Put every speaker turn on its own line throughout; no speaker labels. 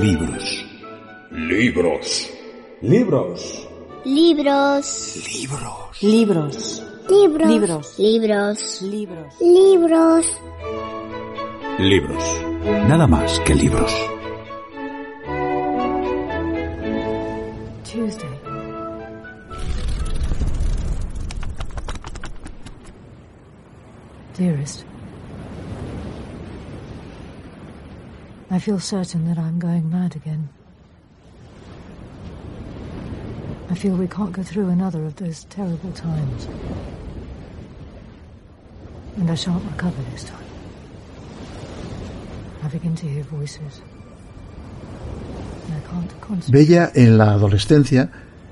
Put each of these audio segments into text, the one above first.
Libros.
Libros.
Libros.
Libros.
Libros.
Libros.
Libros.
Libros.
Libros.
Libros.
Libros.
Libros. Nada más que libros.
Tuesday. Dearest, I feel certain that I'm going mad again. I feel we can't go through another of those terrible times. And I shan't recover this time. I begin to hear voices.
Bella en la adolescencia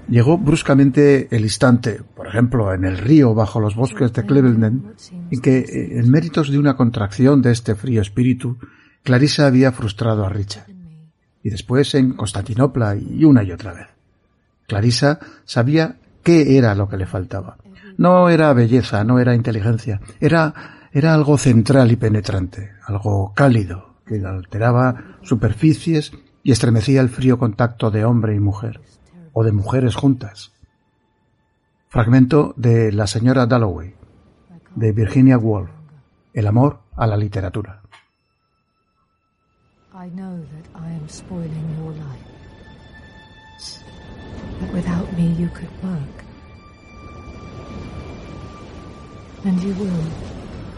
llegó bruscamente el instante, por ejemplo, en el río bajo los bosques de Cleveland, en que, eh, en méritos de una contracción de este frío espíritu, Clarissa había frustrado a Richard. Y después en Constantinopla y una y otra vez. Clarissa sabía qué era lo que le faltaba. No era belleza, no era inteligencia, era, era algo central y penetrante, algo cálido, que alteraba superficies y estremecía el frío contacto de hombre y mujer, o de mujeres juntas. Fragmento de La señora Dalloway, de Virginia Woolf, El amor a la literatura.
I know that I am spoiling your life. But without me, you could work. And you will,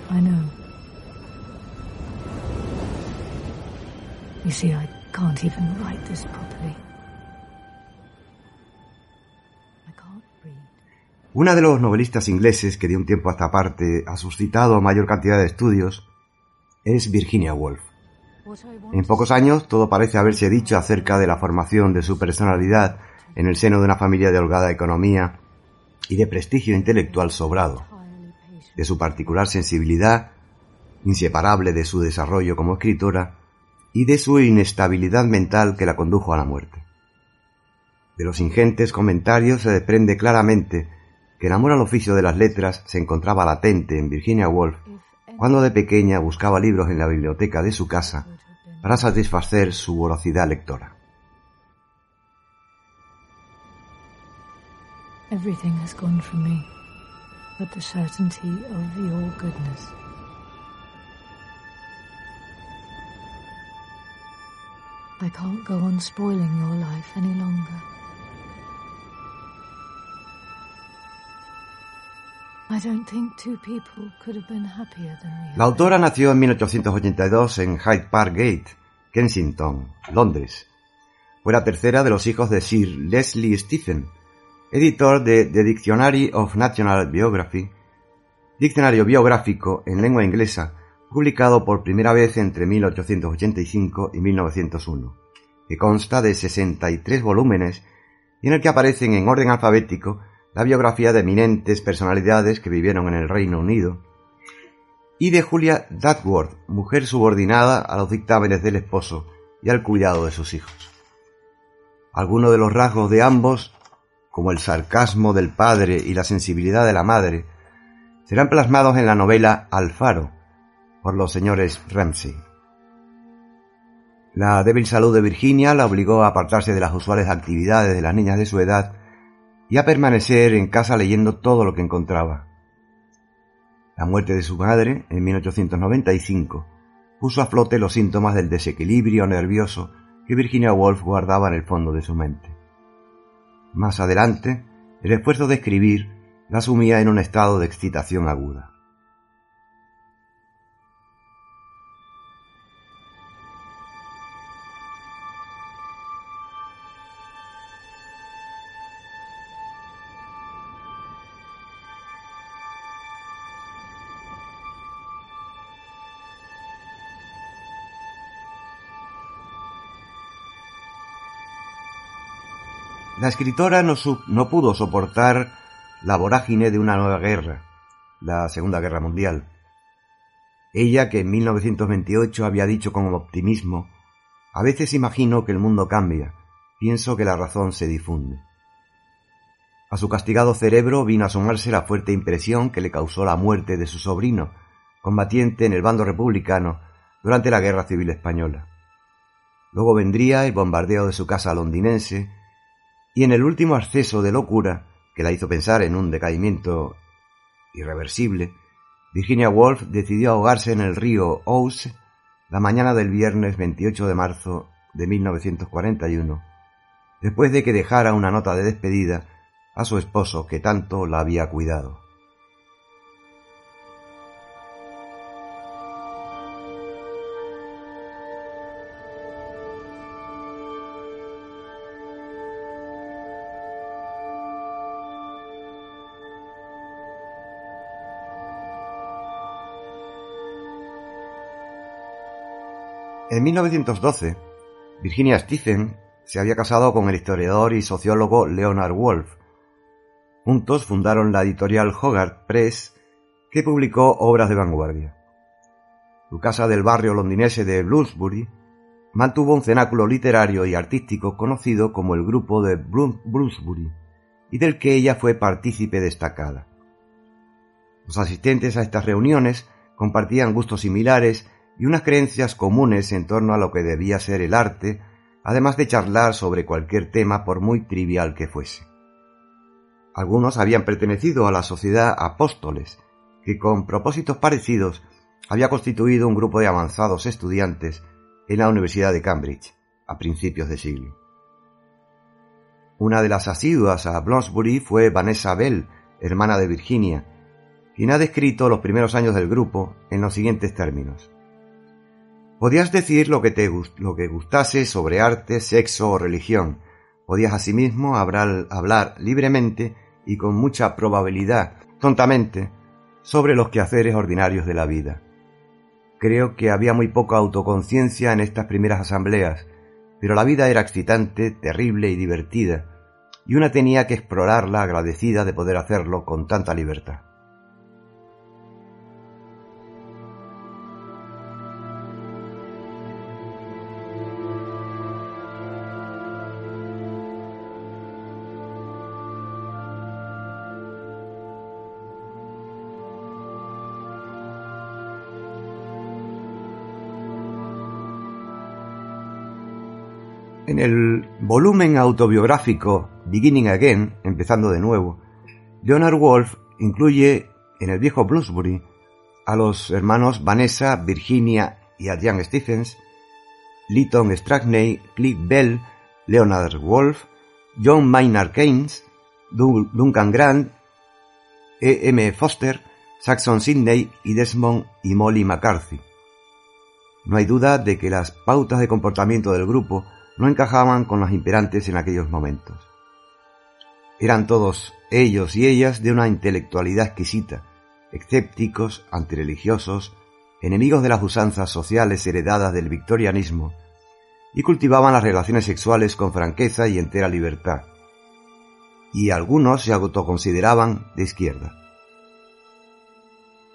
I know. You see, I can't even write this properly.
Una de los novelistas ingleses que de un tiempo a esta parte ha suscitado mayor cantidad de estudios es Virginia Woolf. En pocos años todo parece haberse dicho acerca de la formación de su personalidad en el seno de una familia de holgada economía y de prestigio intelectual sobrado, de su particular sensibilidad, inseparable de su desarrollo como escritora, y de su inestabilidad mental que la condujo a la muerte. De los ingentes comentarios se desprende claramente que el amor al oficio de las letras se encontraba latente en Virginia Woolf cuando de pequeña buscaba libros en la biblioteca de su casa para satisfacer su voracidad lectora.
Everything has gone from me, but the certainty of your goodness. I can't go on spoiling your life any longer.
La autora nació en 1882 en Hyde Park Gate, Kensington, Londres. Fue la tercera de los hijos de Sir Leslie Stephen, editor de The Dictionary of National Biography, diccionario biográfico en lengua inglesa, publicado por primera vez entre 1885 y 1901, que consta de 63 volúmenes y en el que aparecen en orden alfabético la biografía de eminentes personalidades que vivieron en el Reino Unido, y de Julia Duckworth, mujer subordinada a los dictámenes del esposo y al cuidado de sus hijos. Algunos de los rasgos de ambos, como el sarcasmo del padre y la sensibilidad de la madre, serán plasmados en la novela Alfaro, por los señores Ramsay. La débil salud de Virginia la obligó a apartarse de las usuales actividades de las niñas de su edad y a permanecer en casa leyendo todo lo que encontraba. La muerte de su madre, en 1895, puso a flote los síntomas del desequilibrio nervioso que Virginia Woolf guardaba en el fondo de su mente. Más adelante, el esfuerzo de escribir la sumía en un estado de excitación aguda. Escritora no, no pudo soportar la vorágine de una nueva guerra, la Segunda Guerra Mundial. Ella, que en 1928 había dicho con optimismo, a veces imagino que el mundo cambia, pienso que la razón se difunde. A su castigado cerebro vino a asomarse la fuerte impresión que le causó la muerte de su sobrino, combatiente en el bando republicano durante la Guerra Civil Española. Luego vendría el bombardeo de su casa londinense y en el último acceso de locura que la hizo pensar en un decaimiento irreversible, Virginia Woolf decidió ahogarse en el río Ouse la mañana del viernes 28 de marzo de 1941, después de que dejara una nota de despedida a su esposo que tanto la había cuidado. En 1912, Virginia Stephen se había casado con el historiador y sociólogo Leonard Wolf. Juntos fundaron la editorial Hogarth Press, que publicó obras de vanguardia. Su casa del barrio londinense de Bloomsbury mantuvo un cenáculo literario y artístico conocido como el Grupo de Bloomsbury, y del que ella fue partícipe destacada. Los asistentes a estas reuniones compartían gustos similares y unas creencias comunes en torno a lo que debía ser el arte, además de charlar sobre cualquier tema por muy trivial que fuese. Algunos habían pertenecido a la sociedad Apóstoles, que con propósitos parecidos había constituido un grupo de avanzados estudiantes en la Universidad de Cambridge a principios de siglo. Una de las asiduas a Bloomsbury fue Vanessa Bell, hermana de Virginia, quien ha descrito los primeros años del grupo en los siguientes términos. Podías decir lo que te lo que gustase sobre arte, sexo o religión. Podías asimismo hablar, hablar libremente y con mucha probabilidad, tontamente, sobre los quehaceres ordinarios de la vida. Creo que había muy poca autoconciencia en estas primeras asambleas, pero la vida era excitante, terrible y divertida, y una tenía que explorarla agradecida de poder hacerlo con tanta libertad. En el volumen autobiográfico Beginning Again, empezando de nuevo, Leonard Wolf incluye en el viejo Bloomsbury a los hermanos Vanessa, Virginia y Adrian Stephens, Lytton Strackney, Cliff Bell, Leonard Wolf, John Maynard Keynes, Duncan Grant, E. M. Foster, Saxon Sidney y Desmond y Molly McCarthy. No hay duda de que las pautas de comportamiento del grupo no encajaban con las imperantes en aquellos momentos. Eran todos ellos y ellas de una intelectualidad exquisita, escépticos, antireligiosos, enemigos de las usanzas sociales heredadas del victorianismo, y cultivaban las relaciones sexuales con franqueza y entera libertad. Y algunos se autoconsideraban de izquierda.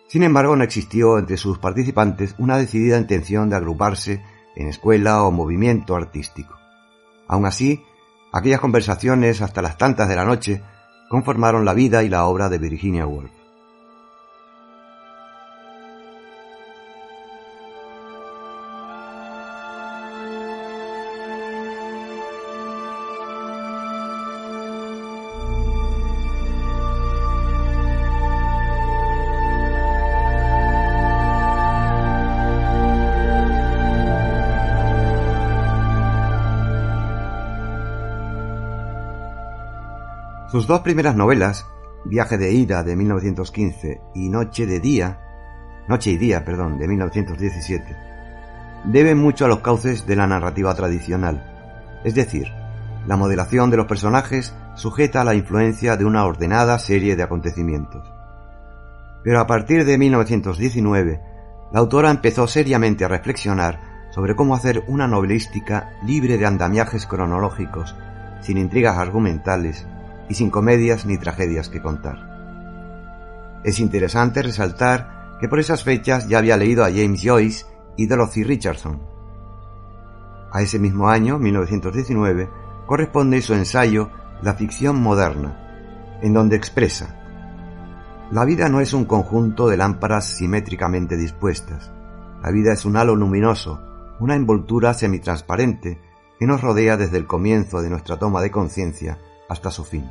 Sin embargo, no existió entre sus participantes una decidida intención de agruparse en escuela o movimiento artístico. Aun así, aquellas conversaciones hasta las tantas de la noche conformaron la vida y la obra de Virginia Woolf. Sus dos primeras novelas, Viaje de ida de 1915 y Noche de día, Noche y día, perdón, de 1917, deben mucho a los cauces de la narrativa tradicional, es decir, la modelación de los personajes sujeta a la influencia de una ordenada serie de acontecimientos. Pero a partir de 1919, la autora empezó seriamente a reflexionar sobre cómo hacer una novelística libre de andamiajes cronológicos sin intrigas argumentales y sin comedias ni tragedias que contar. Es interesante resaltar que por esas fechas ya había leído a James Joyce y Dorothy Richardson. A ese mismo año, 1919, corresponde su ensayo La ficción moderna, en donde expresa La vida no es un conjunto de lámparas simétricamente dispuestas. La vida es un halo luminoso, una envoltura semitransparente que nos rodea desde el comienzo de nuestra toma de conciencia hasta su fin.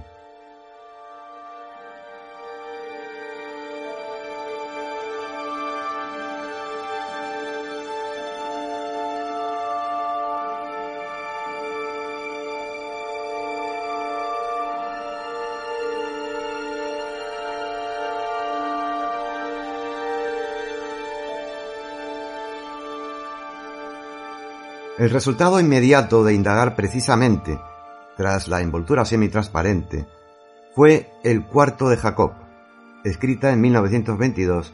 El resultado inmediato de indagar precisamente, tras la envoltura semitransparente, fue El cuarto de Jacob, escrita en 1922,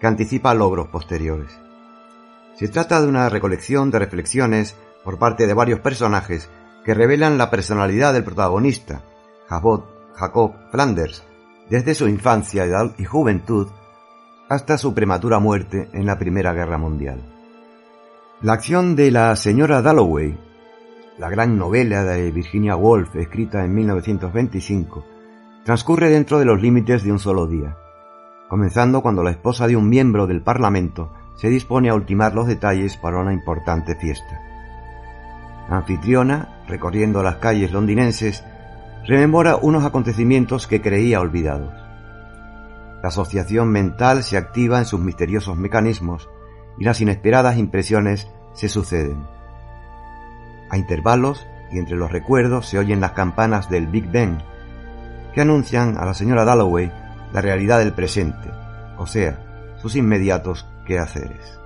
que anticipa logros posteriores. Se trata de una recolección de reflexiones por parte de varios personajes que revelan la personalidad del protagonista, Jacob, Jacob Flanders, desde su infancia y juventud hasta su prematura muerte en la Primera Guerra Mundial. La acción de la señora Dalloway, la gran novela de Virginia Woolf escrita en 1925, transcurre dentro de los límites de un solo día, comenzando cuando la esposa de un miembro del Parlamento se dispone a ultimar los detalles para una importante fiesta. La anfitriona, recorriendo las calles londinenses, rememora unos acontecimientos que creía olvidados. La asociación mental se activa en sus misteriosos mecanismos y las inesperadas impresiones se suceden. A intervalos y entre los recuerdos se oyen las campanas del Big Ben, que anuncian a la señora Dalloway la realidad del presente, o sea, sus inmediatos quehaceres.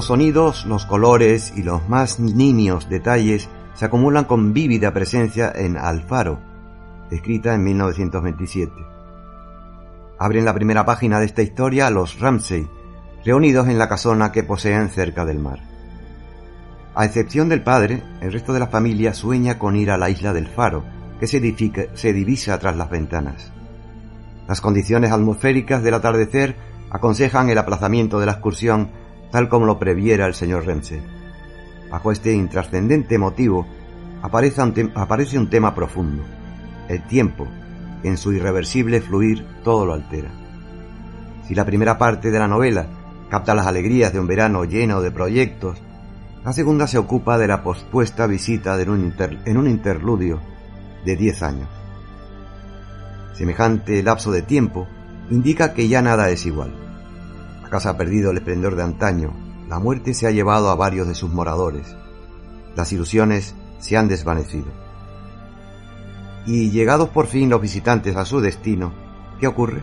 Los sonidos, los colores y los más nimios detalles se acumulan con vívida presencia en Alfaro, escrita en 1927. Abren la primera página de esta historia los Ramsey, reunidos en la casona que poseen cerca del mar. A excepción del padre, el resto de la familia sueña con ir a la isla del Faro, que se divisa tras las ventanas. Las condiciones atmosféricas del atardecer aconsejan el aplazamiento de la excursión tal como lo previera el señor Ramsey. Bajo este intrascendente motivo aparece un, tema profundo, el tiempo, que en su irreversible fluir todo lo altera. Si la primera parte de la novela capta las alegrías de un verano lleno de proyectos, la segunda se ocupa de la pospuesta visita en un, en un interludio de diez años. Semejante lapso de tiempo indica que ya nada es igual casa ha perdido el esplendor de antaño, la muerte se ha llevado a varios de sus moradores, las ilusiones se han desvanecido. Y llegados por fin los visitantes a su destino, ¿qué ocurre?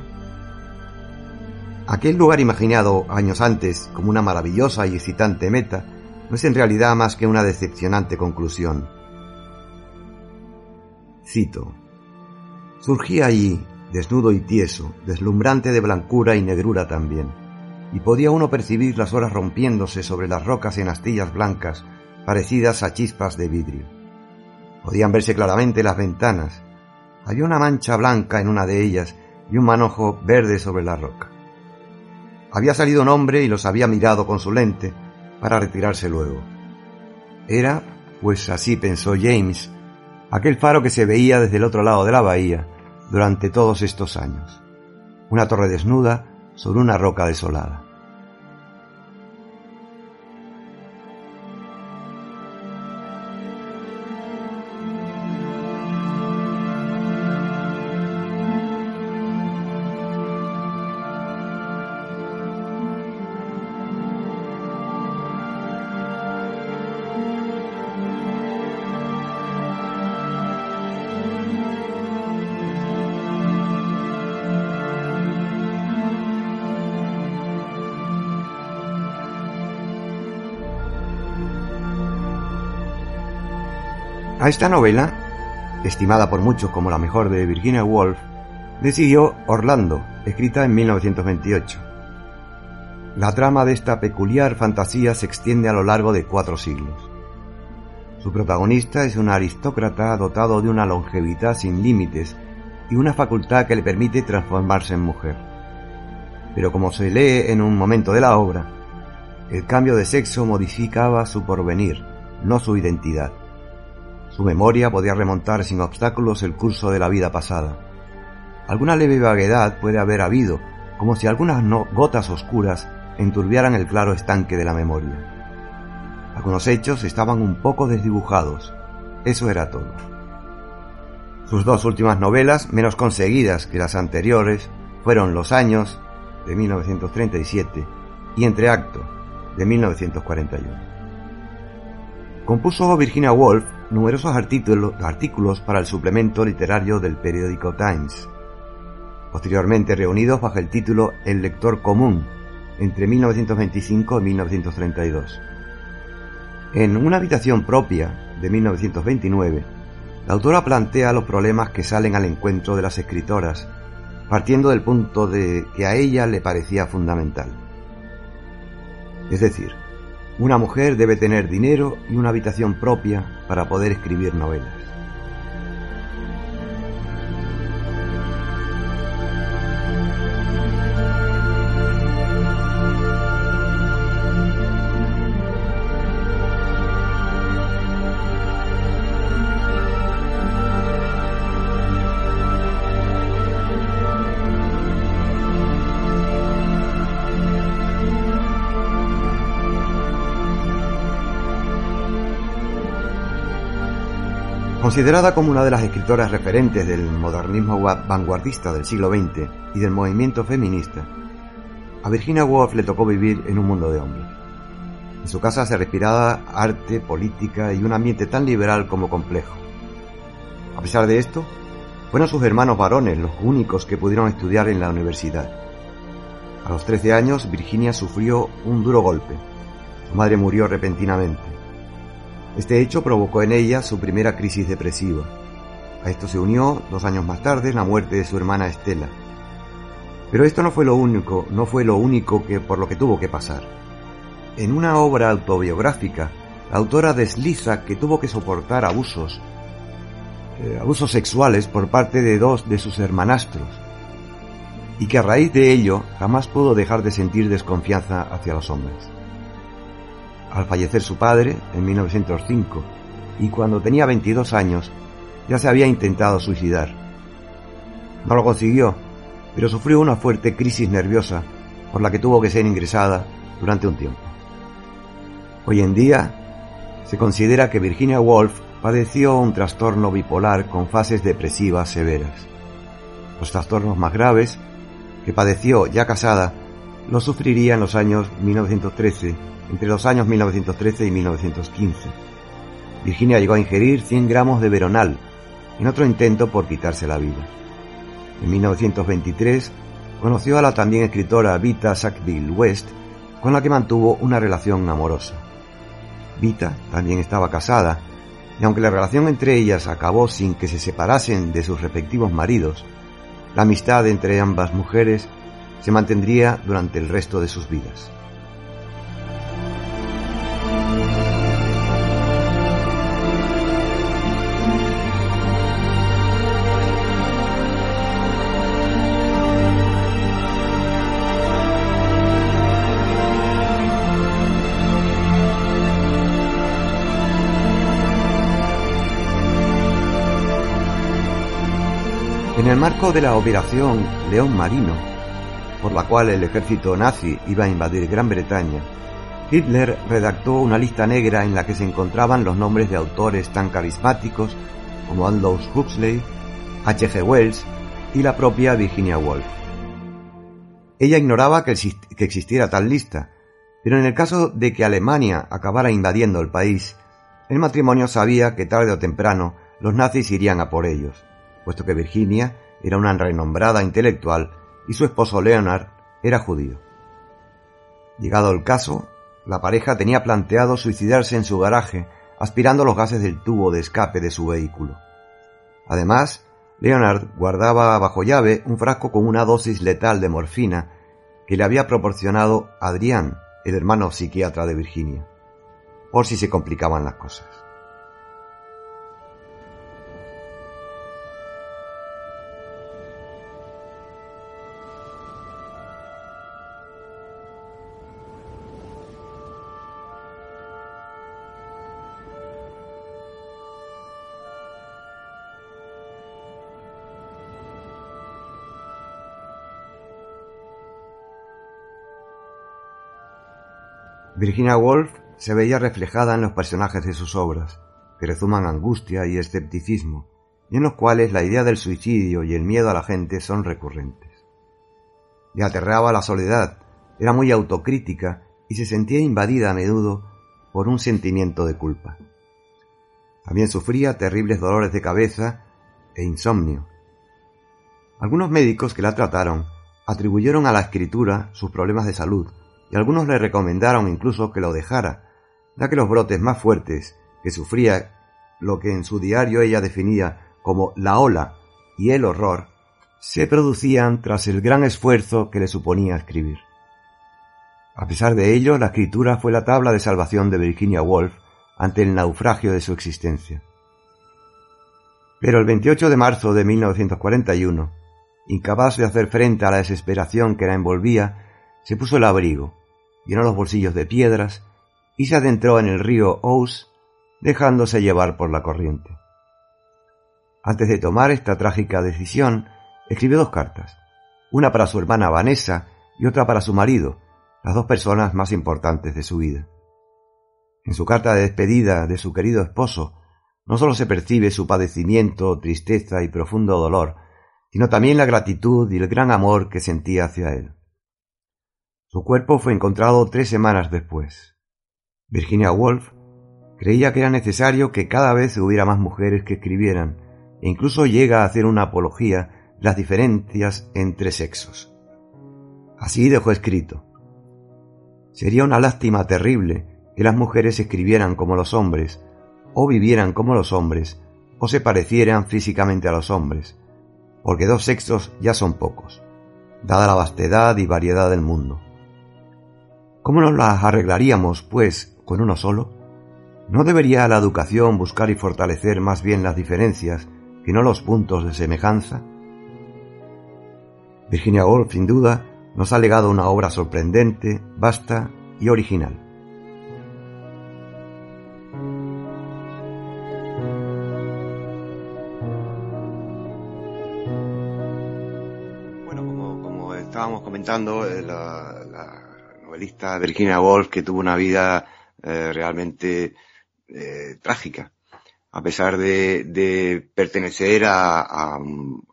Aquel lugar imaginado años antes como una maravillosa y excitante meta no es en realidad más que una decepcionante conclusión. Cito. Surgía allí, desnudo y tieso, deslumbrante de blancura y negrura también y podía uno percibir las horas rompiéndose sobre las rocas en astillas blancas parecidas a chispas de vidrio. Podían verse claramente las ventanas. Había una mancha blanca en una de ellas y un manojo verde sobre la roca. Había salido un hombre y los había mirado con su lente para retirarse luego. Era, pues así pensó James, aquel faro que se veía desde el otro lado de la bahía durante todos estos años. Una torre desnuda sobre una roca desolada. A esta novela, estimada por muchos como la mejor de Virginia Woolf, le siguió Orlando, escrita en 1928. La trama de esta peculiar fantasía se extiende a lo largo de cuatro siglos. Su protagonista es un aristócrata dotado de una longevidad sin límites y una facultad que le permite transformarse en mujer. Pero como se lee en un momento de la obra, el cambio de sexo modificaba su porvenir, no su identidad. Su memoria podía remontar sin obstáculos el curso de la vida pasada. Alguna leve vaguedad puede haber habido, como si algunas gotas oscuras enturbiaran el claro estanque de la memoria. Algunos hechos estaban un poco desdibujados. Eso era todo. Sus dos últimas novelas, menos conseguidas que las anteriores, fueron Los años, de 1937, y Entreacto, de 1941. Compuso Virginia Woolf numerosos artículos para el suplemento literario del periódico Times, posteriormente reunidos bajo el título El lector común, entre 1925 y 1932. En una habitación propia de 1929, la autora plantea los problemas que salen al encuentro de las escritoras, partiendo del punto de que a ella le parecía fundamental. Es decir, una mujer debe tener dinero y una habitación propia para poder escribir novelas. Considerada como una de las escritoras referentes del modernismo vanguardista del siglo XX y del movimiento feminista, a Virginia Woolf le tocó vivir en un mundo de hombres. En su casa se respiraba arte, política y un ambiente tan liberal como complejo. A pesar de esto, fueron sus hermanos varones los únicos que pudieron estudiar en la universidad. A los 13 años, Virginia sufrió un duro golpe. Su madre murió repentinamente. Este hecho provocó en ella su primera crisis depresiva. A esto se unió, dos años más tarde, la muerte de su hermana Estela. Pero esto no fue lo único, no fue lo único que por lo que tuvo que pasar. En una obra autobiográfica, la autora desliza que tuvo que soportar abusos, eh, abusos sexuales por parte de dos de sus hermanastros, y que a raíz de ello jamás pudo dejar de sentir desconfianza hacia los hombres al fallecer su padre en 1905 y cuando tenía 22 años ya se había intentado suicidar. No lo consiguió, pero sufrió una fuerte crisis nerviosa por la que tuvo que ser ingresada durante un tiempo. Hoy en día se considera que Virginia Woolf padeció un trastorno bipolar con fases depresivas severas. Los trastornos más graves que padeció ya casada los sufriría en los años 1913 entre los años 1913 y 1915. Virginia llegó a ingerir 100 gramos de veronal en otro intento por quitarse la vida. En 1923 conoció a la también escritora Vita Sackville West, con la que mantuvo una relación amorosa. Vita también estaba casada, y aunque la relación entre ellas acabó sin que se separasen de sus respectivos maridos, la amistad entre ambas mujeres se mantendría durante el resto de sus vidas. En el marco de la Operación León Marino, por la cual el ejército nazi iba a invadir Gran Bretaña, Hitler redactó una lista negra en la que se encontraban los nombres de autores tan carismáticos como Aldous Huxley, H.G. Wells y la propia Virginia Woolf. Ella ignoraba que, existiera tal lista, pero en el caso de que Alemania acabara invadiendo el país, el matrimonio sabía que tarde o temprano los nazis irían a por ellos puesto que Virginia era una renombrada intelectual y su esposo Leonard era judío. Llegado el caso, la pareja tenía planteado suicidarse en su garaje aspirando los gases del tubo de escape de su vehículo. Además, Leonard guardaba bajo llave un frasco con una dosis letal de morfina que le había proporcionado Adrián, el hermano psiquiatra de Virginia, por si se complicaban las cosas. Virginia Woolf se veía reflejada en los personajes de sus obras, que rezuman angustia y escepticismo, y en los cuales la idea del suicidio y el miedo a la gente son recurrentes. Le aterraba la soledad, era muy autocrítica y se sentía invadida a menudo por un sentimiento de culpa. También sufría terribles dolores de cabeza e insomnio. Algunos médicos que la trataron atribuyeron a la escritura sus problemas de salud y algunos le recomendaron incluso que lo dejara, ya que los brotes más fuertes que sufría lo que en su diario ella definía como la ola y el horror, se producían tras el gran esfuerzo que le suponía escribir. A pesar de ello, la escritura fue la tabla de salvación de Virginia Woolf ante el naufragio de su existencia. Pero el 28 de marzo de 1941, incapaz de hacer frente a la desesperación que la envolvía, se puso el abrigo, llenó los bolsillos de piedras y se adentró en el río Ouse, dejándose llevar por la corriente. Antes de tomar esta trágica decisión, escribió dos cartas, una para su hermana Vanessa y otra para su marido, las dos personas más importantes de su vida. En su carta de despedida de su querido esposo, no solo se percibe su padecimiento, tristeza y profundo dolor, sino también la gratitud y el gran amor que sentía hacia él. Su cuerpo fue encontrado tres semanas después. Virginia Woolf creía que era necesario que cada vez hubiera más mujeres que escribieran, e incluso llega a hacer una apología de las diferencias entre sexos. Así dejó escrito. Sería una lástima terrible que las mujeres escribieran como los hombres, o vivieran como los hombres, o se parecieran físicamente a los hombres, porque dos sexos ya son pocos, dada la vastedad y variedad del mundo. ¿Cómo nos las arreglaríamos, pues, con uno solo? ¿No debería la educación buscar y fortalecer más bien las diferencias que no los puntos de semejanza? Virginia Woolf, sin duda, nos ha legado una obra sorprendente, vasta y original. Bueno, como, estábamos comentando, eh, la, novelista Virginia Woolf, que tuvo una vida eh, realmente eh, trágica, a pesar de, pertenecer a, un,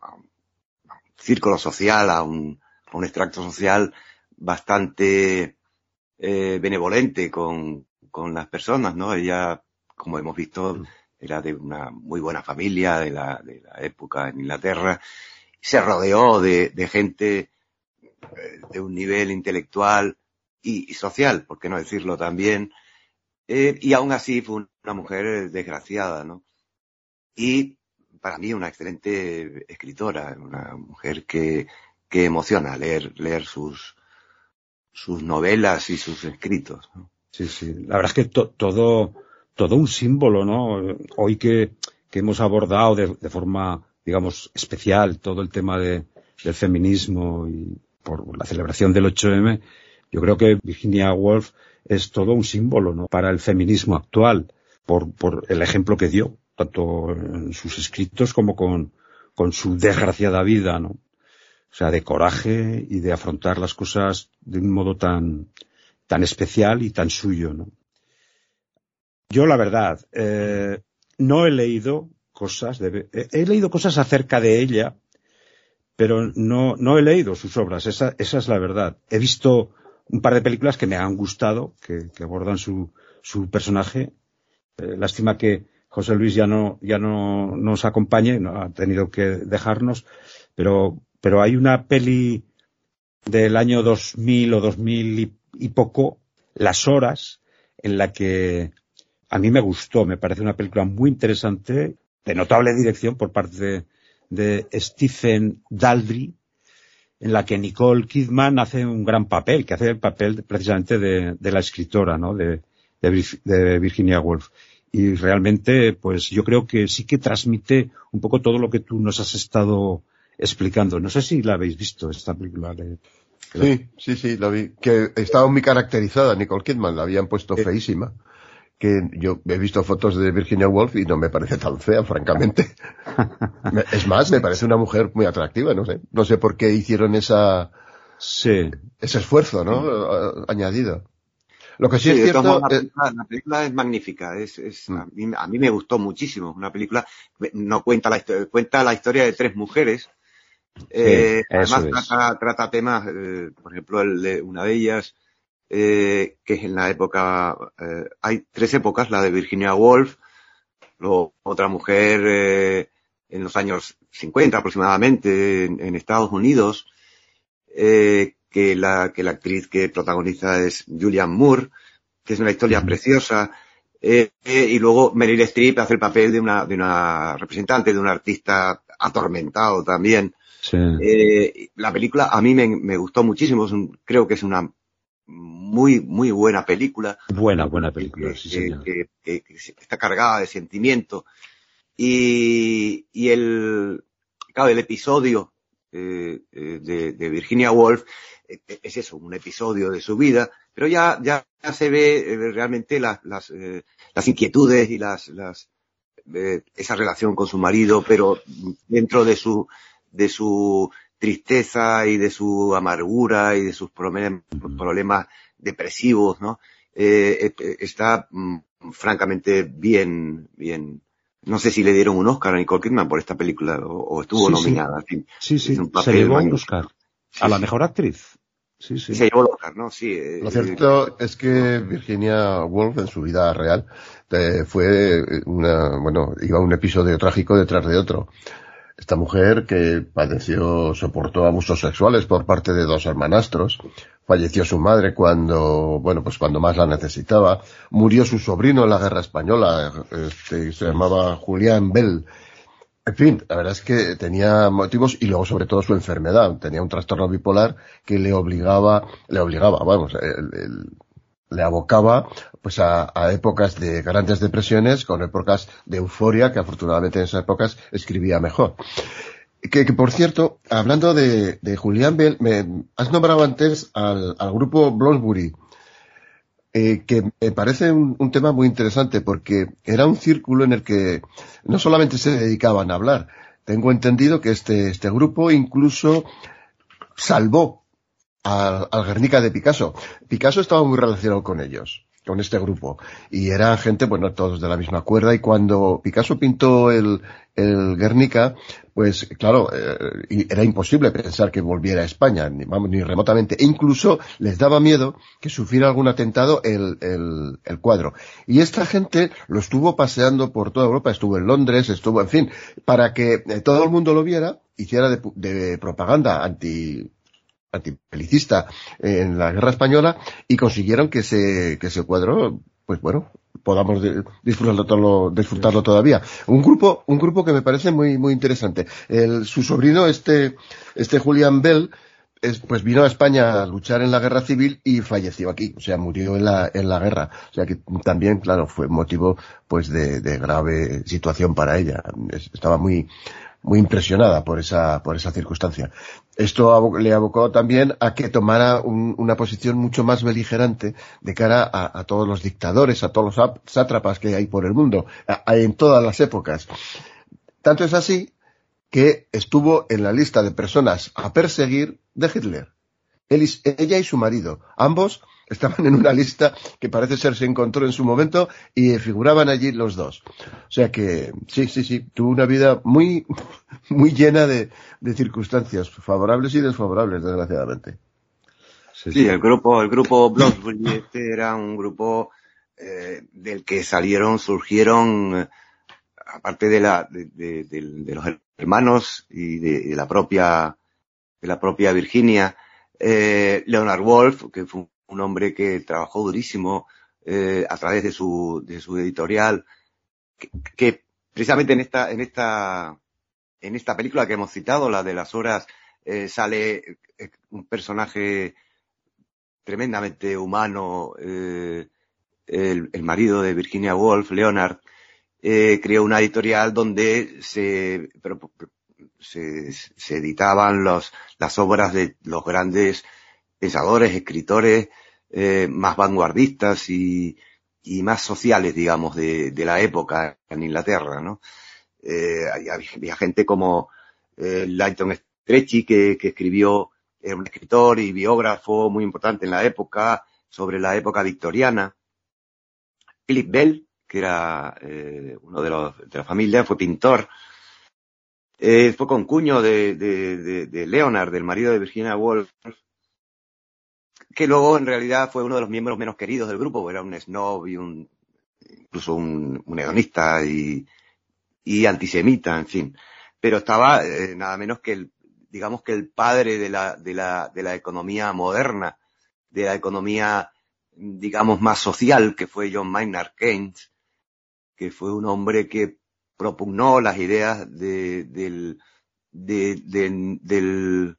círculo social, a un, extracto social bastante eh, benevolente con, las personas, ¿no? Ella, como hemos visto, era de una muy buena familia de la, de la época en Inglaterra, se rodeó de, de gente de un nivel intelectual y, social, por qué no decirlo también, eh, y aún así fue una mujer desgraciada, ¿no? Y para mí una excelente escritora, una mujer que, que emociona leer, leer sus, sus novelas y sus escritos.
Sí, sí. La verdad es que todo, todo un símbolo, ¿no? Hoy que, que hemos abordado de, de, forma, digamos, especial todo el tema de, del feminismo y por la celebración del 8M, yo creo que Virginia Woolf es todo un símbolo ¿no? para el feminismo actual, por, por el ejemplo que dio, tanto en sus escritos como con, con su desgraciada vida, ¿no? O sea, de coraje y de afrontar las cosas de un modo tan, tan especial y tan suyo, ¿no? Yo, la verdad, eh, no he leído cosas, de, he leído cosas acerca de ella, pero no, no he leído sus obras, esa, esa es la verdad. He visto un par de películas que me han gustado, que, abordan su, su personaje. Eh, lástima que José Luis ya no, ya no nos acompañe, no, ha tenido que dejarnos, pero, pero hay una peli del año 2000 o 2000 y, y poco, Las Horas, en la que a mí me gustó, me parece una película muy interesante, de notable dirección por parte de, Stephen Daldry, en la que Nicole Kidman hace un gran papel, que hace el papel precisamente de, la escritora, ¿no? De, de, Virginia Woolf. Y realmente, pues yo creo que sí que transmite un poco todo lo que tú nos has estado explicando. No sé si la habéis visto, esta película. De,
Sí, sí, sí, la vi. Que estaba muy caracterizada Nicole Kidman, la habían puesto feísima. Que yo he visto fotos de Virginia Woolf y no me parece tan fea, francamente. es más, me parece una mujer muy atractiva, no sé. No sé por qué hicieron esa,
sí.
ese esfuerzo, ¿no? Añadido. Lo que sí, es cierto...
La película, la película, es magnífica. Es, es, mm. a, mí, a, mí, me gustó muchísimo. Una película, no cuenta la, cuenta la historia de tres mujeres eh, además trata, trata, temas, eh, por ejemplo, el de una de ellas, eh, que es en la época, eh, hay tres épocas, la de Virginia Woolf, luego otra mujer eh, en los años 50 aproximadamente en, Estados Unidos, que la que la actriz que protagoniza es Julianne Moore, que es una historia preciosa. y luego Meryl Streep hace el papel de una, de una representante, de un artista atormentado también. La película a mí me, gustó muchísimo, creo que es una muy, muy buena película.
Buena, buena película,
que, está cargada de sentimiento. Y, y el, claro, el episodio eh, eh, de, Virginia Woolf es eso, un episodio de su vida, pero ya, ya, se ve realmente las, las, las inquietudes y las, las, esa relación con su marido, pero dentro de su, de su tristeza y de su amargura y de sus problemas depresivos, ¿no? Eh, eh, está mm, francamente bien, bien. No sé si le dieron un Oscar a Nicole Kidman por esta película o, estuvo nominada.
Sí, sí, sí. se llevó un Oscar a la mejor actriz. Sí, sí.
Se llevó el Oscar, ¿no? Sí.
Eh, Lo cierto es que Virginia Woolf en su vida real fue una, bueno, iba un episodio trágico detrás de otro. Esta mujer que padeció, soportó abusos sexuales por parte de dos hermanastros, falleció su madre cuando, bueno, pues cuando más la necesitaba, murió su sobrino en la guerra española, este, se llamaba Julián Bell, en fin, la verdad es que tenía motivos y luego sobre todo su enfermedad. Tenía un trastorno bipolar que le obligaba, le obligaba, vamos, el, le abocaba pues a, épocas de grandes depresiones con épocas de euforia que afortunadamente en esas épocas escribía mejor. Que, por cierto, hablando de, de Julián Bell, me has nombrado antes al, grupo Bloomsbury, eh, que me parece un, un, tema muy interesante porque era un círculo en el que no solamente se dedicaban a hablar, tengo entendido que este, este grupo incluso salvó al, al Guernica de Picasso. Picasso estaba muy relacionado con ellos con este grupo. Y eran gente, bueno, todos de la misma cuerda. Y cuando Picasso pintó el, el Guernica, pues claro, eh, era imposible pensar que volviera a España, ni, vamos, ni remotamente. E incluso les daba miedo que sufriera algún atentado el, el, el, cuadro. Y esta gente lo estuvo paseando por toda Europa, estuvo en Londres, estuvo, en fin, para que eh, todo el mundo lo viera, hiciera de, de propaganda anti antipelicista en la guerra española y consiguieron que se, que ese cuadro, pues bueno, podamos disfrutarlo, todo, disfrutarlo todavía. Un grupo, un grupo que me parece muy, muy interesante. El, su sobrino, este, este Julian Bell, es, pues vino a España a luchar en la guerra civil y falleció aquí, o sea, murió en la, en la guerra. O sea que también, claro, fue motivo pues de, de grave situación para ella. Estaba muy, muy impresionada por esa, por esa circunstancia. Esto le abocó también a que tomara una posición mucho más beligerante de cara a, todos los dictadores, a todos los sátrapas que hay por el mundo, en todas las épocas. Tanto es así que estuvo en la lista de personas a perseguir de Hitler. ella y su marido, ambos estaban en una lista que parece ser se encontró en su momento y figuraban allí los dos. O sea que sí, sí, sí, tuvo una vida muy, muy llena de, de circunstancias favorables y desfavorables, desgraciadamente.
Sí, el grupo, el grupo Bloodbury este era un grupo eh, del que salieron, surgieron, eh, aparte de la, de, de, de, los hermanos y de, la propia, de la propia Virginia, eh, Leonard Wolf, que fue un hombre que trabajó durísimo eh, a través de su, de su editorial, que, precisamente en esta, en esta, en esta película que hemos citado, la de las horas, eh, sale eh, un personaje tremendamente humano, el, marido de Virginia Woolf, Leonard, creó una editorial donde se, pero, se, se, editaban los, las obras de los grandes pensadores, escritores eh, más vanguardistas y, y, más sociales, digamos, de, de, la época en Inglaterra, ¿no? Eh, había, gente como eh, Lighton que, que escribió, era un escritor y biógrafo muy importante en la época, sobre la época victoriana. Philip Bell, que era eh, uno de, los, de la familia, fue pintor. Eh, fue concuño de, de, de, de, Leonard, del marido de Virginia Woolf, que luego en realidad fue uno de los miembros menos queridos del grupo, era un snob y un, incluso un, hedonista y, antisemita, en fin. Pero estaba eh, nada menos que el, digamos que el padre de la, de la, de la economía moderna, de la economía, digamos, más social, que fue John Maynard Keynes, que fue un hombre que propugnó las ideas de, del, de, de, del,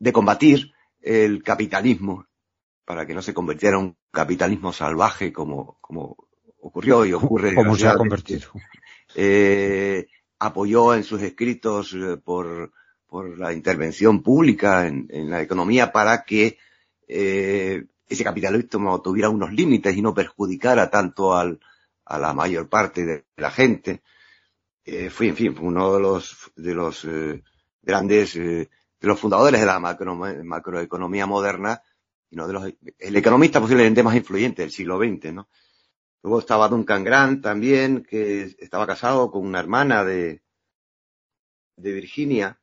de combatir el capitalismo para que no se convirtiera en un capitalismo salvaje como, como ocurrió y ocurre.
Como se ha convertido.
Eh, apoyó en sus escritos eh, por, por la intervención pública en, en la economía para que eh, ese capitalismo tuviera unos límites y no perjudicara tanto al, a la mayor parte de la gente. Eh, fue, en fin, fue uno de los, de los eh, grandes, eh, de los fundadores de la macro, macroeconomía moderna, y uno de los, el economista posiblemente más influyente del siglo XX, ¿no? Luego estaba Duncan Grant también, que estaba casado con una hermana de, de Virginia.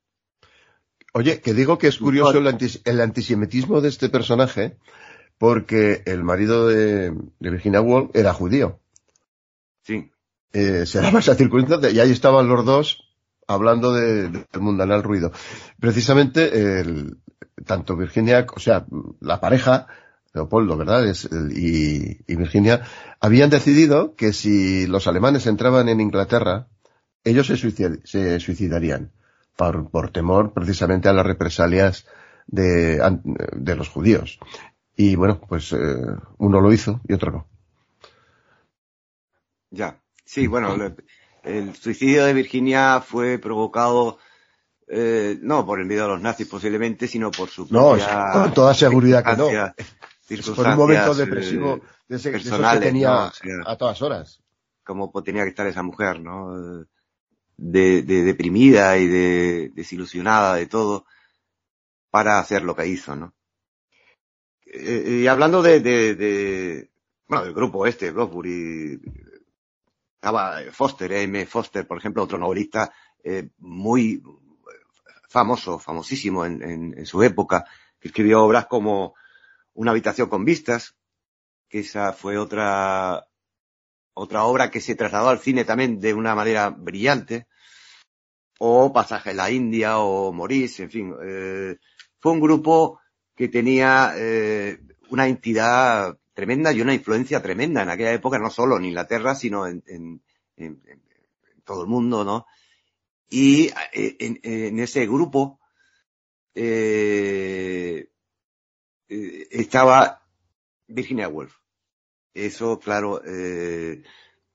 Oye, que digo que es curioso el, antis, el antisemitismo de este personaje, porque el marido de, de Virginia Woolf era judío.
Sí.
Eh, se daba esa circunstancia y ahí estaban los dos hablando de, de, del mundanal ruido. Precisamente, el, tanto Virginia, o sea, la pareja, Leopoldo, ¿verdad? Es, y, Virginia, habían decidido que si los alemanes entraban en Inglaterra, ellos se, suicid, se suicidarían por, por, temor precisamente a las represalias de, de los judíos. Y bueno, pues eh, uno lo hizo y otro no.
Ya, sí, bueno, el suicidio de Virginia fue provocado eh, no por el miedo a los nazis posiblemente, sino por su
no, con toda seguridad que no. Por un momento depresivo de ese, de que tenía ¿no? o sea, a todas horas.
Como tenía que estar esa mujer, ¿no? De, de deprimida y de desilusionada de todo para hacer lo que hizo, ¿no? Eh, y hablando de, de, de, bueno, del grupo este, Blockbury, estaba Foster, M. Foster, por ejemplo, otro novelista eh, muy famoso, famosísimo en, en, su época, que escribió obras como Una habitación con vistas, que esa fue otra, otra obra que se trasladó al cine también de una manera brillante, o Pasaje en la India, o Maurice, en fin, eh, fue un grupo que tenía eh, una entidad tremenda y una influencia tremenda en aquella época, no solo en Inglaterra, sino en, en, en todo el mundo, ¿no? Y eh, en, ese grupo eh, eh, estaba Virginia Woolf. Eso, claro, eh,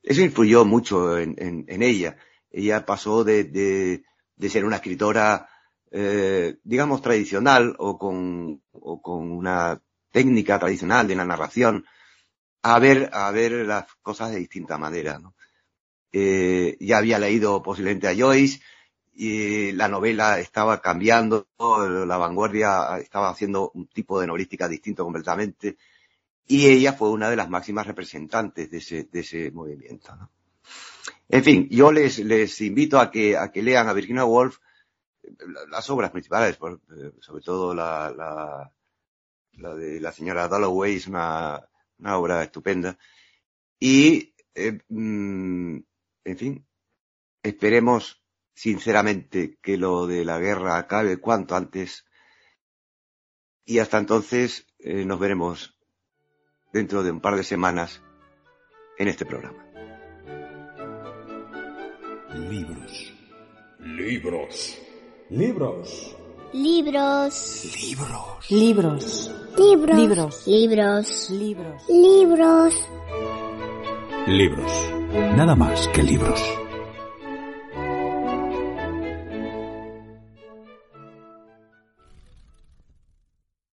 eso influyó mucho en, ella. Ella pasó de, de, ser una escritora, eh, digamos, tradicional o con, o con una técnica tradicional de la narración a ver, a ver las cosas de distinta manera. Eh, ya había leído posiblemente a Joyce y la novela estaba cambiando, la vanguardia estaba haciendo un tipo de novelística distinto completamente y ella fue una de las máximas representantes de ese, de ese movimiento. En fin, yo les, les invito a que, a que lean a Virginia Woolf las obras principales, sobre todo la, la, la de la señora Dalloway es una, una obra estupenda. Y, eh, mm, en fin, esperemos sinceramente que lo de la guerra acabe cuanto antes. Y hasta entonces eh, nos veremos dentro de un par de semanas en este programa.
Libros.
Libros.
Libros.
Libros.
Libros.
Libros.
Libros.
Libros.
Libros.
Libros. Nada más que libros.